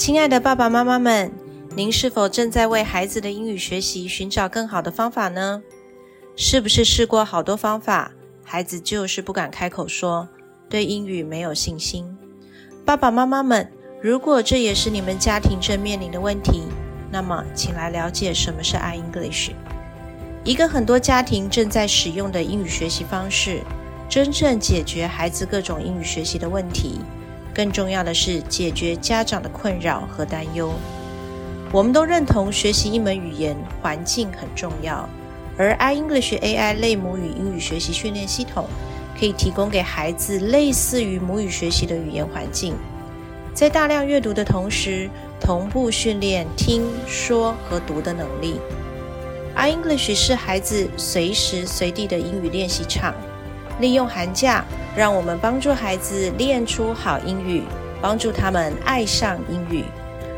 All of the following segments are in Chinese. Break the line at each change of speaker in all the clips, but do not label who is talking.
亲爱的爸爸妈妈们，您是否正在为孩子的英语学习寻找更好的方法呢？是不是试过好多方法，孩子就是不敢开口说，对英语没有信心？爸爸妈妈们，如果这也是你们家庭正面临的问题，那么请来了解什么是 iEnglish，一个很多家庭正在使用的英语学习方式，真正解决孩子各种英语学习的问题。更重要的是解决家长的困扰和担忧。我们都认同学习一门语言环境很重要，而 iEnglish AI 类母语英语学习训练系统可以提供给孩子类似于母语学习的语言环境，在大量阅读的同时，同步训练听说和读的能力。iEnglish 是孩子随时随地的英语练习场。利用寒假，让我们帮助孩子练出好英语，帮助他们爱上英语，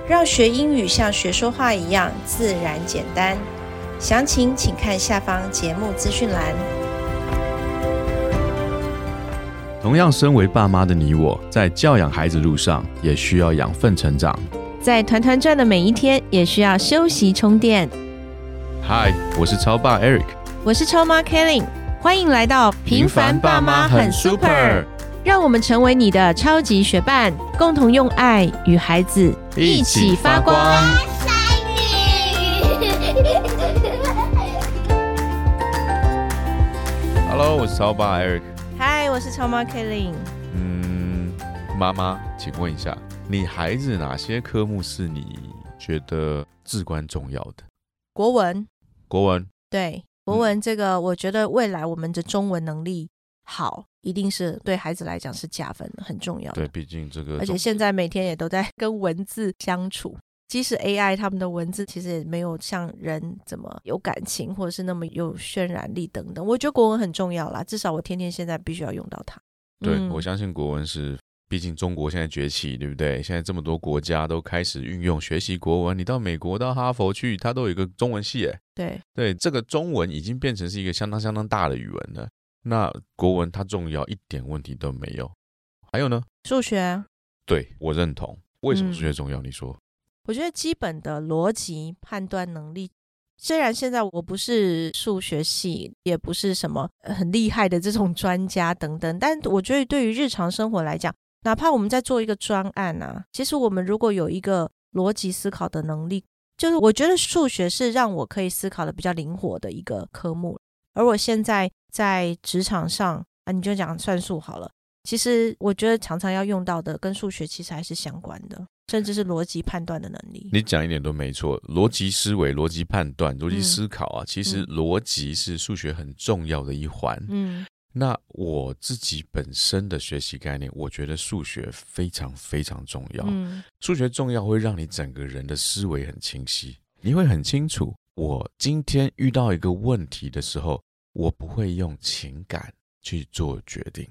让学英语像学说话一样自然简单。详情请看下方节目资讯栏。
同样，身为爸妈的你我，在教养孩子路上也需要养分成长。
在团团转的每一天，也需要休息充电。
嗨，我是超爸 Eric，
我是超妈 Kelly。欢迎来到平凡爸妈很 super，让我们成为你的超级学伴，共同用爱与孩子一起发光。
Hello，我是超爸 Eric。
Hi，我是超妈 Kelly。
嗯，妈妈，请问一下，你孩子哪些科目是你觉得至关重要的？
国文。
国文。
对。国文这个，我觉得未来我们的中文能力好，一定是对孩子来讲是加分，很重要。
对，毕竟这个，
而且现在每天也都在 跟文字相处，即使 AI 他们的文字其实也没有像人怎么有感情，或者是那么有渲染力等等。我觉得国文很重要啦，至少我天天现在必须要用到它。
对，我相信国文是。毕竟中国现在崛起，对不对？现在这么多国家都开始运用学习国文。你到美国、到哈佛去，它都有一个中文系，哎，
对
对，这个中文已经变成是一个相当相当大的语文了。那国文它重要一点问题都没有。还有呢？
数学？
对我认同。为什么数学重要？你说？
我觉得基本的逻辑判断能力，虽然现在我不是数学系，也不是什么很厉害的这种专家等等，但我觉得对于日常生活来讲，哪怕我们在做一个专案啊，其实我们如果有一个逻辑思考的能力，就是我觉得数学是让我可以思考的比较灵活的一个科目。而我现在在职场上啊，你就讲算术好了，其实我觉得常常要用到的跟数学其实还是相关的，甚至是逻辑判断的能力。
你讲一点都没错，逻辑思维、逻辑判断、逻辑思考啊，其实逻辑是数学很重要的一环。嗯。那我自己本身的学习概念，我觉得数学非常非常重要。嗯，数学重要会让你整个人的思维很清晰，你会很清楚，我今天遇到一个问题的时候，我不会用情感去做决定，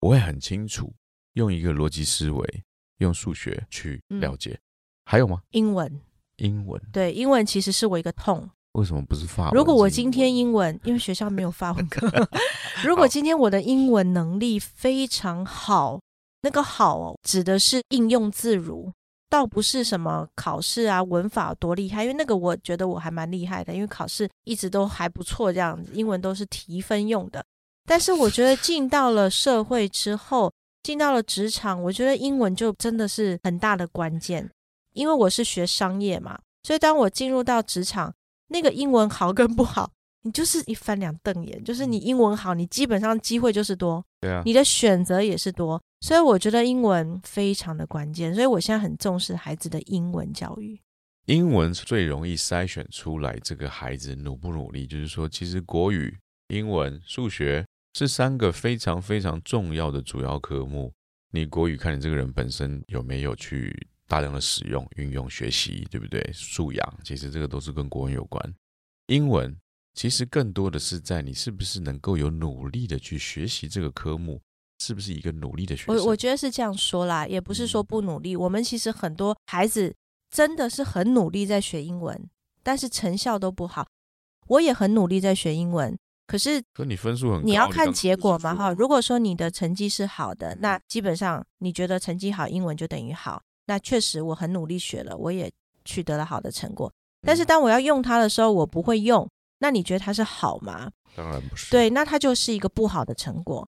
我会很清楚用一个逻辑思维，用数学去了解。还有吗？
英文，
英文，
对，英文其实是我一个痛。
为什么不是法文？
如果我今天英文，因为学校没有法文课。如果今天我的英文能力非常好，那个好指的是应用自如，倒不是什么考试啊文法多厉害。因为那个我觉得我还蛮厉害的，因为考试一直都还不错，这样子英文都是提分用的。但是我觉得进到了社会之后，进到了职场，我觉得英文就真的是很大的关键。因为我是学商业嘛，所以当我进入到职场。那个英文好跟不好，你就是一翻两瞪眼。就是你英文好，你基本上机会就是多，
对啊，
你的选择也是多。所以我觉得英文非常的关键。所以我现在很重视孩子的英文教育。
英文最容易筛选出来这个孩子努不努力，就是说，其实国语、英文、数学是三个非常非常重要的主要科目。你国语看你这个人本身有没有去。大量的使用、运用、学习，对不对？素养，其实这个都是跟国文有关。英文其实更多的是在你是不是能够有努力的去学习这个科目，是不是一个努力的学生？
我我觉得是这样说啦，也不是说不努力。我们其实很多孩子真的是很努力在学英文，但是成效都不好。我也很努力在学英文，可是
可你分数很，
你要看结果嘛哈。如果说你的成绩是好的，那基本上你觉得成绩好，英文就等于好。那确实我很努力学了，我也取得了好的成果。但是当我要用它的时候，我不会用，那你觉得它是好吗？
当然不是。
对，那它就是一个不好的成果。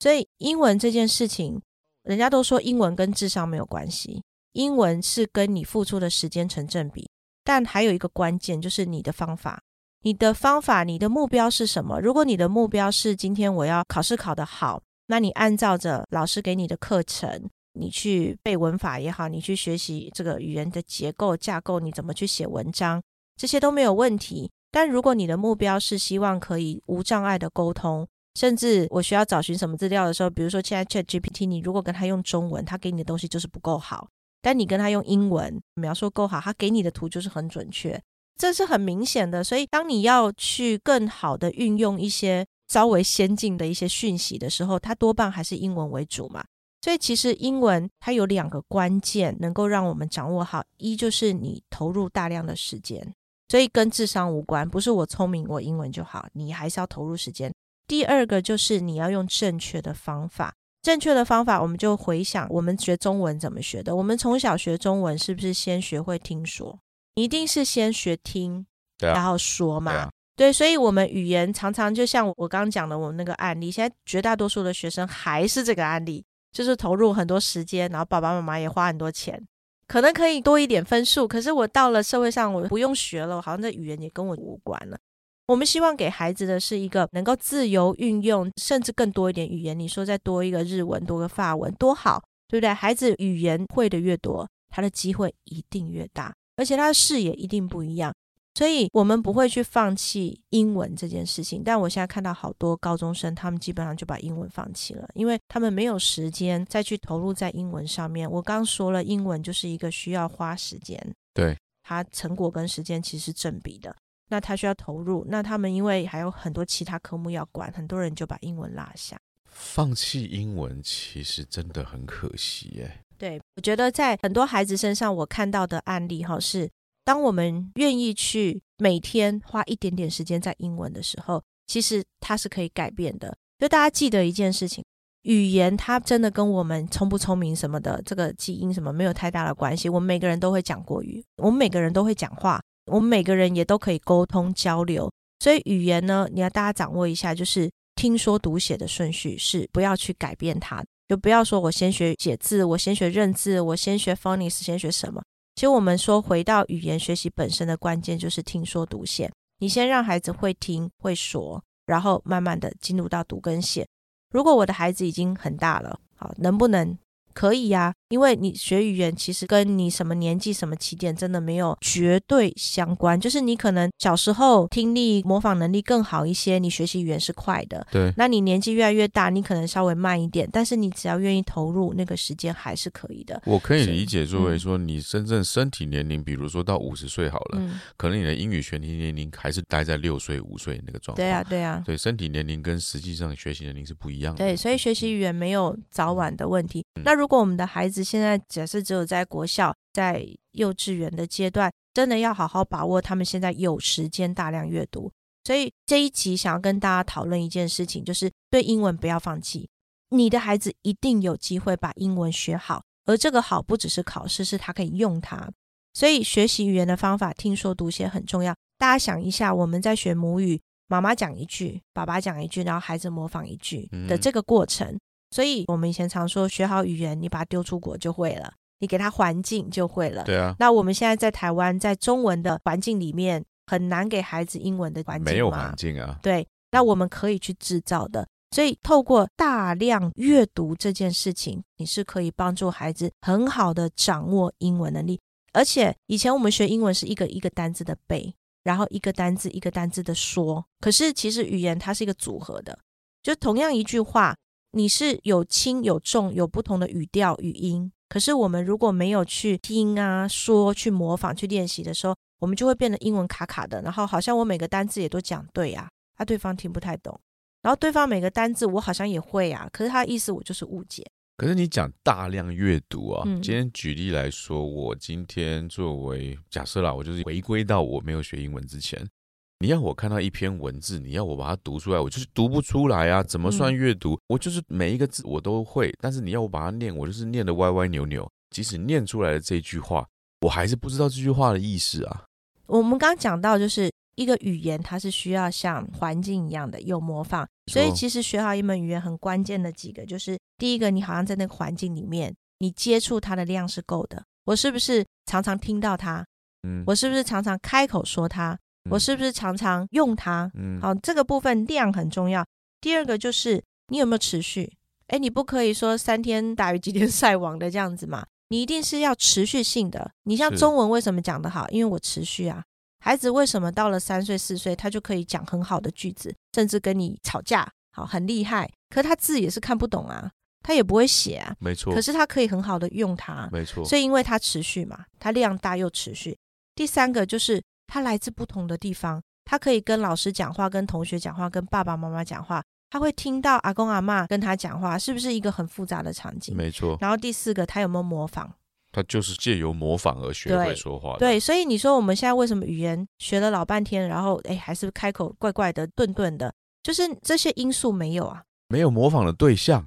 所以英文这件事情，人家都说英文跟智商没有关系，英文是跟你付出的时间成正比。但还有一个关键就是你的方法，你的方法，你的目标是什么？如果你的目标是今天我要考试考得好，那你按照着老师给你的课程。你去背文法也好，你去学习这个语言的结构架构，你怎么去写文章，这些都没有问题。但如果你的目标是希望可以无障碍的沟通，甚至我需要找寻什么资料的时候，比如说现在 Chat GPT，你如果跟他用中文，他给你的东西就是不够好；但你跟他用英文描述够好，他给你的图就是很准确，这是很明显的。所以，当你要去更好的运用一些稍微先进的一些讯息的时候，它多半还是英文为主嘛。所以其实英文它有两个关键能够让我们掌握好，一就是你投入大量的时间，所以跟智商无关，不是我聪明我英文就好，你还是要投入时间。第二个就是你要用正确的方法，正确的方法我们就回想我们学中文怎么学的，我们从小学中文是不是先学会听说？一定是先学听，然后说嘛，对，所以我们语言常常就像我刚刚讲的我们那个案例，现在绝大多数的学生还是这个案例。就是投入很多时间，然后爸爸妈妈也花很多钱，可能可以多一点分数。可是我到了社会上，我不用学了，好像这语言也跟我无关了。我们希望给孩子的是一个能够自由运用，甚至更多一点语言。你说再多一个日文，多个法文，多好，对不对？孩子语言会的越多，他的机会一定越大，而且他的视野一定不一样。所以我们不会去放弃英文这件事情，但我现在看到好多高中生，他们基本上就把英文放弃了，因为他们没有时间再去投入在英文上面。我刚说了，英文就是一个需要花时间，
对，
它成果跟时间其实是正比的。那他需要投入，那他们因为还有很多其他科目要管，很多人就把英文落下，
放弃英文其实真的很可惜耶。
对，我觉得在很多孩子身上，我看到的案例哈是。当我们愿意去每天花一点点时间在英文的时候，其实它是可以改变的。就大家记得一件事情，语言它真的跟我们聪不聪明什么的，这个基因什么没有太大的关系。我们每个人都会讲国语，我们每个人都会讲话，我们每个人也都可以沟通交流。所以语言呢，你要大家掌握一下，就是听说读写的顺序是不要去改变它，就不要说我先学写字，我先学认字，我先学 phonics，先学什么。其实我们说，回到语言学习本身的关键就是听说读写。你先让孩子会听会说，然后慢慢的进入到读跟写。如果我的孩子已经很大了，好，能不能？可以呀，因为你学语言其实跟你什么年纪、什么起点真的没有绝对相关。就是你可能小时候听力模仿能力更好一些，你学习语言是快的。
对，
那你年纪越来越大，你可能稍微慢一点，但是你只要愿意投入，那个时间还是可以的。
我可以理解作为说，你真正身体年龄，比如说到五十岁好了，可能你的英语学习年龄还是待在六岁、五岁那个状态。
对啊，对啊，
对，身体年龄跟实际上学习年龄是不一样的。
对，所以学习语言没有早晚的问题。那如如果我们的孩子现在假设只有在国校、在幼稚园的阶段，真的要好好把握他们现在有时间大量阅读。所以这一集想要跟大家讨论一件事情，就是对英文不要放弃。你的孩子一定有机会把英文学好，而这个好不只是考试，是他可以用它。所以学习语言的方法，听说读写很重要。大家想一下，我们在学母语，妈妈讲一句，爸爸讲一句，然后孩子模仿一句的这个过程。所以，我们以前常说，学好语言，你把它丢出国就会了，你给他环境就会了。
对啊。
那我们现在在台湾，在中文的环境里面，很难给孩子英文的环境
没有环境啊。
对。那我们可以去制造的。所以，透过大量阅读这件事情，你是可以帮助孩子很好的掌握英文能力。而且，以前我们学英文是一个一个单字的背，然后一个单字一个单字的说。可是，其实语言它是一个组合的，就同样一句话。你是有轻有重，有不同的语调语音。可是我们如果没有去听啊、说、去模仿、去练习的时候，我们就会变得英文卡卡的。然后好像我每个单字也都讲对啊，啊，对方听不太懂。然后对方每个单字我好像也会啊，可是他的意思我就是误解。
可是你讲大量阅读啊，今天举例来说，我今天作为假设啦，我就是回归到我没有学英文之前。你要我看到一篇文字，你要我把它读出来，我就是读不出来啊！怎么算阅读？我就是每一个字我都会，但是你要我把它念，我就是念的歪歪扭扭。即使念出来的这句话，我还是不知道这句话的意思啊。
我们刚刚讲到，就是一个语言，它是需要像环境一样的有模仿，所以其实学好一门语言很关键的几个，就是第一个，你好像在那个环境里面，你接触它的量是够的。我是不是常常听到它？嗯，我是不是常常开口说它？我是不是常常用它？嗯，好，这个部分量很重要。第二个就是你有没有持续？哎，你不可以说三天打鱼几天 晒网的这样子嘛。你一定是要持续性的。你像中文为什么讲得好？因为我持续啊。孩子为什么到了三岁四岁，他就可以讲很好的句子，甚至跟你吵架，好很厉害。可他字也是看不懂啊，他也不会写啊。
没错。
可是他可以很好的用它。
没错。
所以因为他持续嘛，他量大又持续。第三个就是他来自不同的地方，他可以跟老师讲话，跟同学讲话，跟爸爸妈妈讲话。他会听到阿公阿妈跟他讲话，是不是一个很复杂的场景？
没错。
然后第四个，他有没有模仿？
他就是借由模仿而学会说话。
对，所以你说我们现在为什么语言学了老半天，然后哎还是开口怪怪的、顿顿的，就是这些因素没有啊？
没有模仿的对象。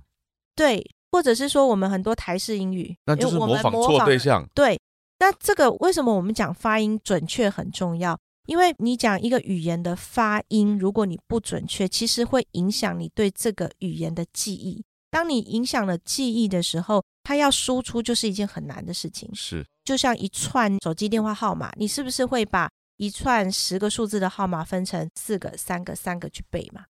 对，或者是说我们很多台式英语，
那就是模仿错对象。
对，那这个为什么我们讲发音准确很重要？因为你讲一个语言的发音，如果你不准确，其实会影响你对这个语言的记忆。当你影响了记忆的时候，它要输出就是一件很难的事情。
是，
就像一串手机电话号码，你是不是会把一串十个数字的号码分成四个、三个、三个去背嘛？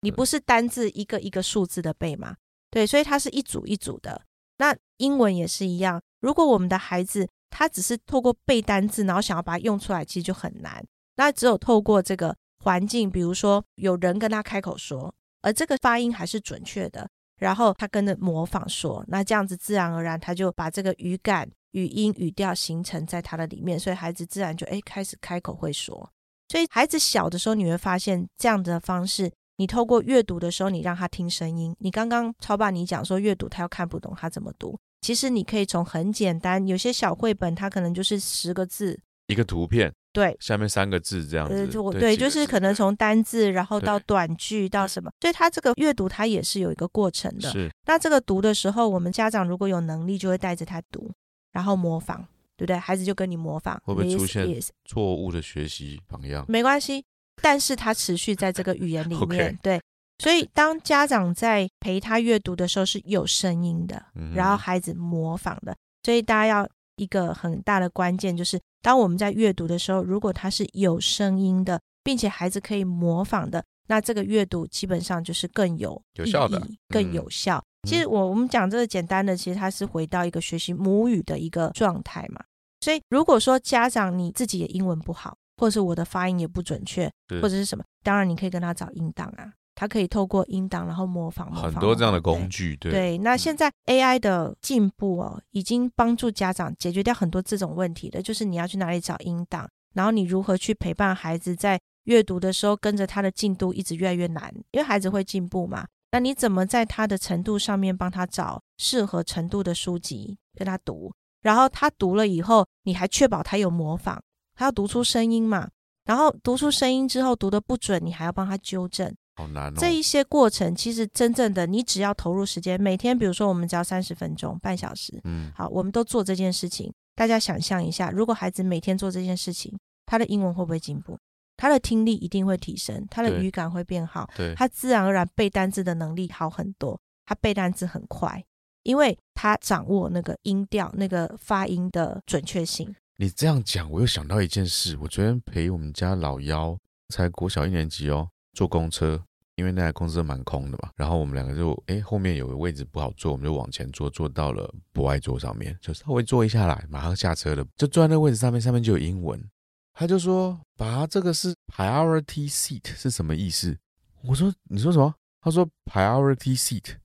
你不是单字一个一个数字的背吗？对，所以它是一组一组的。那英文也是一样，如果我们的孩子他只是透过背单字，然后想要把它用出来，其实就很难。那只有透过这个环境，比如说有人跟他开口说，而这个发音还是准确的，然后他跟着模仿说，那这样子自然而然他就把这个语感、语音、语调形成在他的里面，所以孩子自然就哎开始开口会说。所以孩子小的时候，你会发现这样子的方式，你透过阅读的时候，你让他听声音。你刚刚超爸你讲说阅读他又看不懂，他怎么读？其实你可以从很简单，有些小绘本它可能就是十个字
一个图片。
对，
下面三个字这样子，
对，就是可能从单字，然后到短句，到什么，所以它这个阅读它也是有一个过程的。
是，
那这个读的时候，我们家长如果有能力，就会带着他读，然后模仿，对不对？孩子就跟你模仿，
会不会出现错误的学习榜样？
没关系，但是他持续在这个语言里 面，对。所以当家长在陪他阅读的时候是有声音的，然后孩子模仿的，所以大家要。一个很大的关键就是，当我们在阅读的时候，如果它是有声音的，并且孩子可以模仿的，那这个阅读基本上就是更有
有效的，
更有效。其实我我们讲这个简单的，其实它是回到一个学习母语的一个状态嘛。所以如果说家长你自己也英文不好，或者是我的发音也不准确，或者是什么，当然你可以跟他找音档啊。它可以透过音档，然后模仿
很多这样的工具，对
对。那现在 AI 的进步哦，已经帮助家长解决掉很多这种问题的。就是你要去哪里找音档，然后你如何去陪伴孩子在阅读的时候，跟着他的进度一直越来越难，因为孩子会进步嘛。那你怎么在他的程度上面帮他找适合程度的书籍跟他读？然后他读了以后，你还确保他有模仿，他要读出声音嘛？然后读出声音之后，读的不准，你还要帮他纠正。
好难哦！
这一些过程其实真正的，你只要投入时间，每天比如说我们只要三十分钟、半小时，嗯，好，我们都做这件事情。大家想象一下，如果孩子每天做这件事情，他的英文会不会进步？他的听力一定会提升，他的语感会变好，
对，
他自然而然背单词的能力好很多，他背单词很快，因为他掌握那个音调、那个发音的准确性。
你这样讲，我又想到一件事，我昨天陪我们家老幺，才国小一年级哦。坐公车，因为那台公车蛮空的嘛，然后我们两个就哎后面有个位置不好坐，我们就往前坐，坐到了不爱坐上面，就稍微坐一下来，马上下车了，就坐在那位置上面，上面就有英文，他就说：“爸，这个是 priority seat 是什么意思？”我说：“你说什么？”他说：“priority seat。”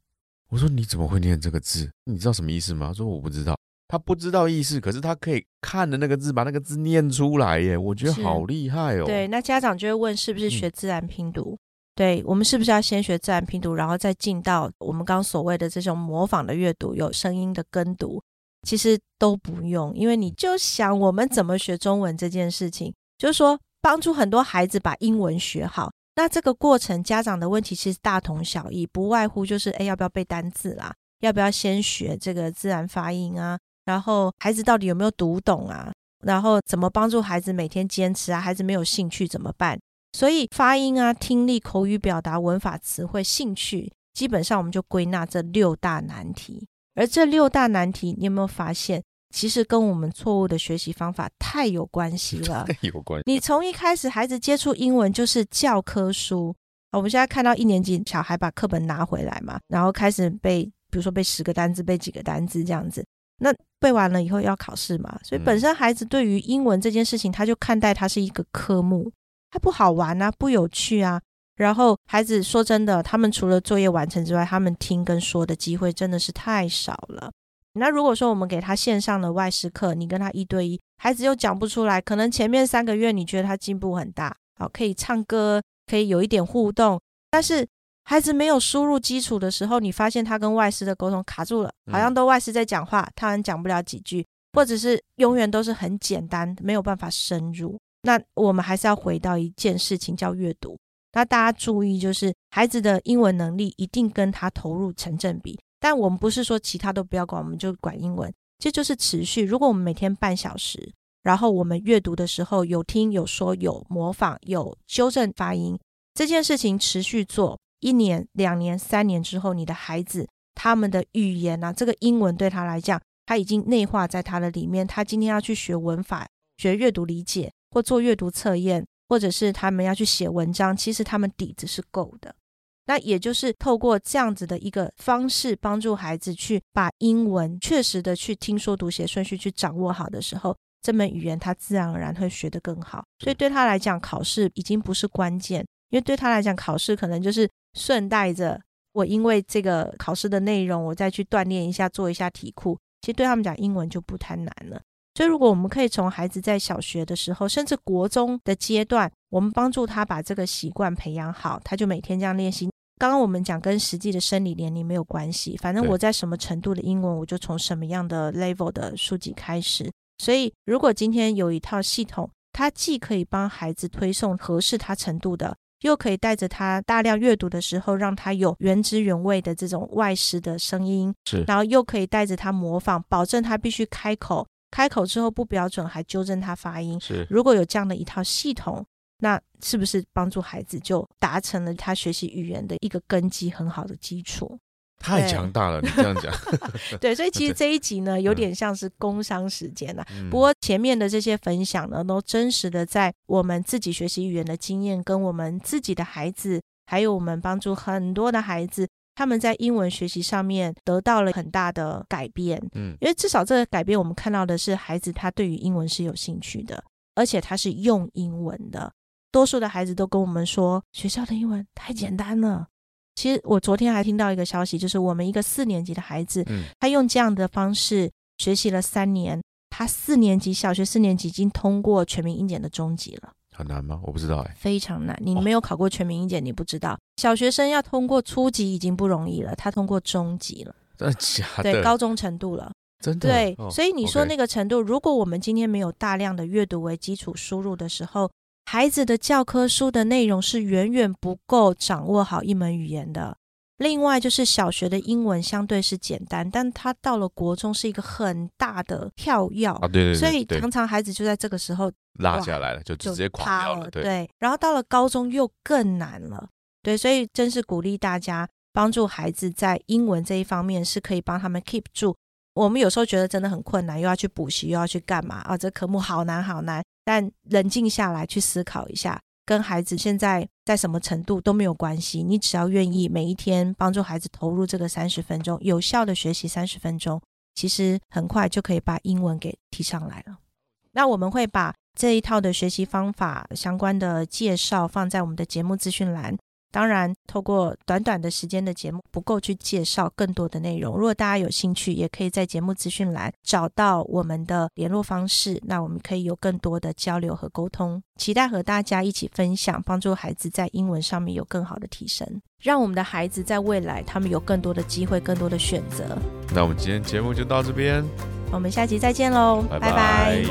我说：“你怎么会念这个字？你知道什么意思吗？”他说：“我不知道。”他不知道意思，可是他可以看着那个字，把那个字念出来耶！我觉得好厉害哦。
对，那家长就会问，是不是学自然拼读？对我们是不是要先学自然拼读，然后再进到我们刚所谓的这种模仿的阅读，有声音的跟读？其实都不用，因为你就想我们怎么学中文这件事情，就是说帮助很多孩子把英文学好。那这个过程，家长的问题其实大同小异，不外乎就是哎，要不要背单字啦？要不要先学这个自然发音啊？然后孩子到底有没有读懂啊？然后怎么帮助孩子每天坚持啊？孩子没有兴趣怎么办？所以发音啊、听力、口语表达、文法、词汇、兴趣，基本上我们就归纳这六大难题。而这六大难题，你有没有发现，其实跟我们错误的学习方法太有关系了？
有关系。
你从一开始孩子接触英文就是教科书，我们现在看到一年级小孩把课本拿回来嘛，然后开始背，比如说背十个单字，背几个单字这样子。那背完了以后要考试嘛，所以本身孩子对于英文这件事情，他就看待它是一个科目，它不好玩啊，不有趣啊。然后孩子说真的，他们除了作业完成之外，他们听跟说的机会真的是太少了。那如果说我们给他线上的外事课，你跟他一对一，孩子又讲不出来，可能前面三个月你觉得他进步很大，好可以唱歌，可以有一点互动，但是。孩子没有输入基础的时候，你发现他跟外师的沟通卡住了，好像都外师在讲话，他们讲不了几句，或者是永远都是很简单，没有办法深入。那我们还是要回到一件事情，叫阅读。那大家注意，就是孩子的英文能力一定跟他投入成正比。但我们不是说其他都不要管，我们就管英文，这就是持续。如果我们每天半小时，然后我们阅读的时候有听有说有模仿有纠正发音，这件事情持续做。一年、两年、三年之后，你的孩子他们的语言啊，这个英文对他来讲，他已经内化在他的里面。他今天要去学文法、学阅读理解，或做阅读测验，或者是他们要去写文章，其实他们底子是够的。那也就是透过这样子的一个方式，帮助孩子去把英文确实的去听说读写顺序去掌握好的时候，这门语言他自然而然会学得更好。所以对他来讲，考试已经不是关键，因为对他来讲，考试可能就是。顺带着我，因为这个考试的内容，我再去锻炼一下，做一下题库。其实对他们讲，英文就不太难了。所以，如果我们可以从孩子在小学的时候，甚至国中的阶段，我们帮助他把这个习惯培养好，他就每天这样练习。刚刚我们讲跟实际的生理年龄没有关系，反正我在什么程度的英文，我就从什么样的 level 的书籍开始。所以，如果今天有一套系统，它既可以帮孩子推送合适他程度的。又可以带着他大量阅读的时候，让他有原汁原味的这种外食的声音，
是，
然后又可以带着他模仿，保证他必须开口，开口之后不标准还纠正他发音，
是。
如果有这样的一套系统，那是不是帮助孩子就达成了他学习语言的一个根基很好的基础？
太强大了，你这样讲。
对，所以其实 这一集呢，有点像是工商时间了。不过前面的这些分享呢，都真实的在我们自己学习语言的经验，跟我们自己的孩子，还有我们帮助很多的孩子，他们在英文学习上面得到了很大的改变。嗯，因为至少这个改变，我们看到的是孩子他对于英文是有兴趣的，而且他是用英文的。多数的孩子都跟我们说，学校的英文太简单了。其实我昨天还听到一个消息，就是我们一个四年级的孩子，他用这样的方式学习了三年，他四年级小学四年级已经通过全民英检的中级了。
很难吗？我不知道哎。
非常难，你没有考过全民英检，你不知道。小学生要通过初级已经不容易了，他通过中级了，
真的假的？
对，高中程度了，
真的。
对，所以你说那个程度，如果我们今天没有大量的阅读为基础输入的时候。孩子的教科书的内容是远远不够掌握好一门语言的。另外，就是小学的英文相对是简单，但他到了国中是一个很大的跳跃
啊，对对，
所以常常孩子就在这个时候
落下来了，就直接垮掉
了。对，然后到了高中又更难了。对，所以真是鼓励大家帮助孩子在英文这一方面是可以帮他们 keep 住。我们有时候觉得真的很困难，又要去补习，又要去干嘛啊？这科目好难好难。但冷静下来去思考一下，跟孩子现在在什么程度都没有关系。你只要愿意每一天帮助孩子投入这个三十分钟，有效的学习三十分钟，其实很快就可以把英文给提上来了。那我们会把这一套的学习方法相关的介绍放在我们的节目资讯栏。当然，透过短短的时间的节目不够去介绍更多的内容。如果大家有兴趣，也可以在节目资讯栏找到我们的联络方式，那我们可以有更多的交流和沟通。期待和大家一起分享，帮助孩子在英文上面有更好的提升，让我们的孩子在未来他们有更多的机会、更多的选择。
那我们今天节目就到这边，
我们下期再见喽，拜拜。